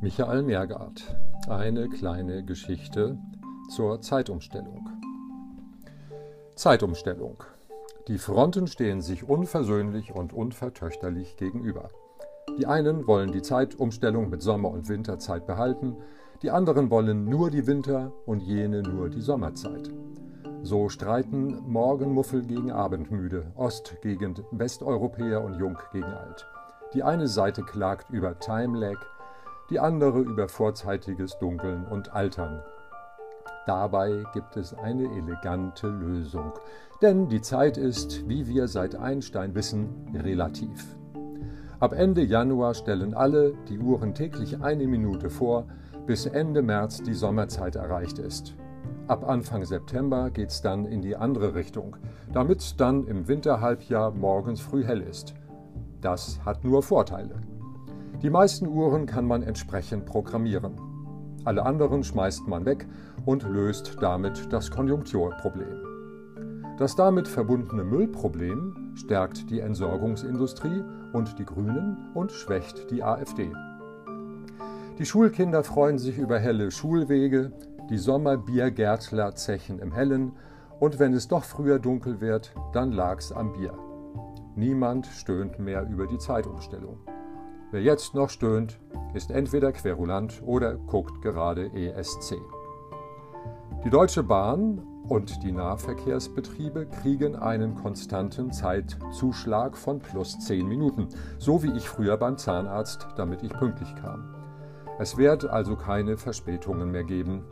Michael Mergard. Eine kleine Geschichte zur Zeitumstellung. Zeitumstellung. Die Fronten stehen sich unversöhnlich und unvertöchterlich gegenüber. Die einen wollen die Zeitumstellung mit Sommer- und Winterzeit behalten, die anderen wollen nur die Winter- und jene nur die Sommerzeit. So streiten Morgenmuffel gegen Abendmüde, Ost gegen Westeuropäer und Jung gegen Alt. Die eine Seite klagt über Time Lag, die andere über vorzeitiges Dunkeln und Altern. Dabei gibt es eine elegante Lösung, denn die Zeit ist, wie wir seit Einstein wissen, relativ. Ab Ende Januar stellen alle die Uhren täglich eine Minute vor, bis Ende März die Sommerzeit erreicht ist. Ab Anfang September geht es dann in die andere Richtung, damit dann im Winterhalbjahr morgens früh hell ist. Das hat nur Vorteile. Die meisten Uhren kann man entsprechend programmieren. Alle anderen schmeißt man weg und löst damit das Konjunkturproblem. Das damit verbundene Müllproblem stärkt die Entsorgungsindustrie und die Grünen und schwächt die AfD. Die Schulkinder freuen sich über helle Schulwege, die Sommerbiergärtler zechen im Hellen und wenn es doch früher dunkel wird, dann lag's am Bier. Niemand stöhnt mehr über die Zeitumstellung. Wer jetzt noch stöhnt, ist entweder querulant oder guckt gerade ESC. Die Deutsche Bahn und die Nahverkehrsbetriebe kriegen einen konstanten Zeitzuschlag von plus 10 Minuten, so wie ich früher beim Zahnarzt, damit ich pünktlich kam. Es wird also keine Verspätungen mehr geben.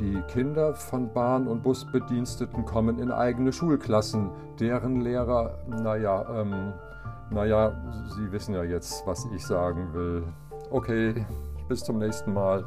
Die Kinder von Bahn- und Busbediensteten kommen in eigene Schulklassen, deren Lehrer, naja, ähm, naja, Sie wissen ja jetzt, was ich sagen will. Okay, bis zum nächsten Mal.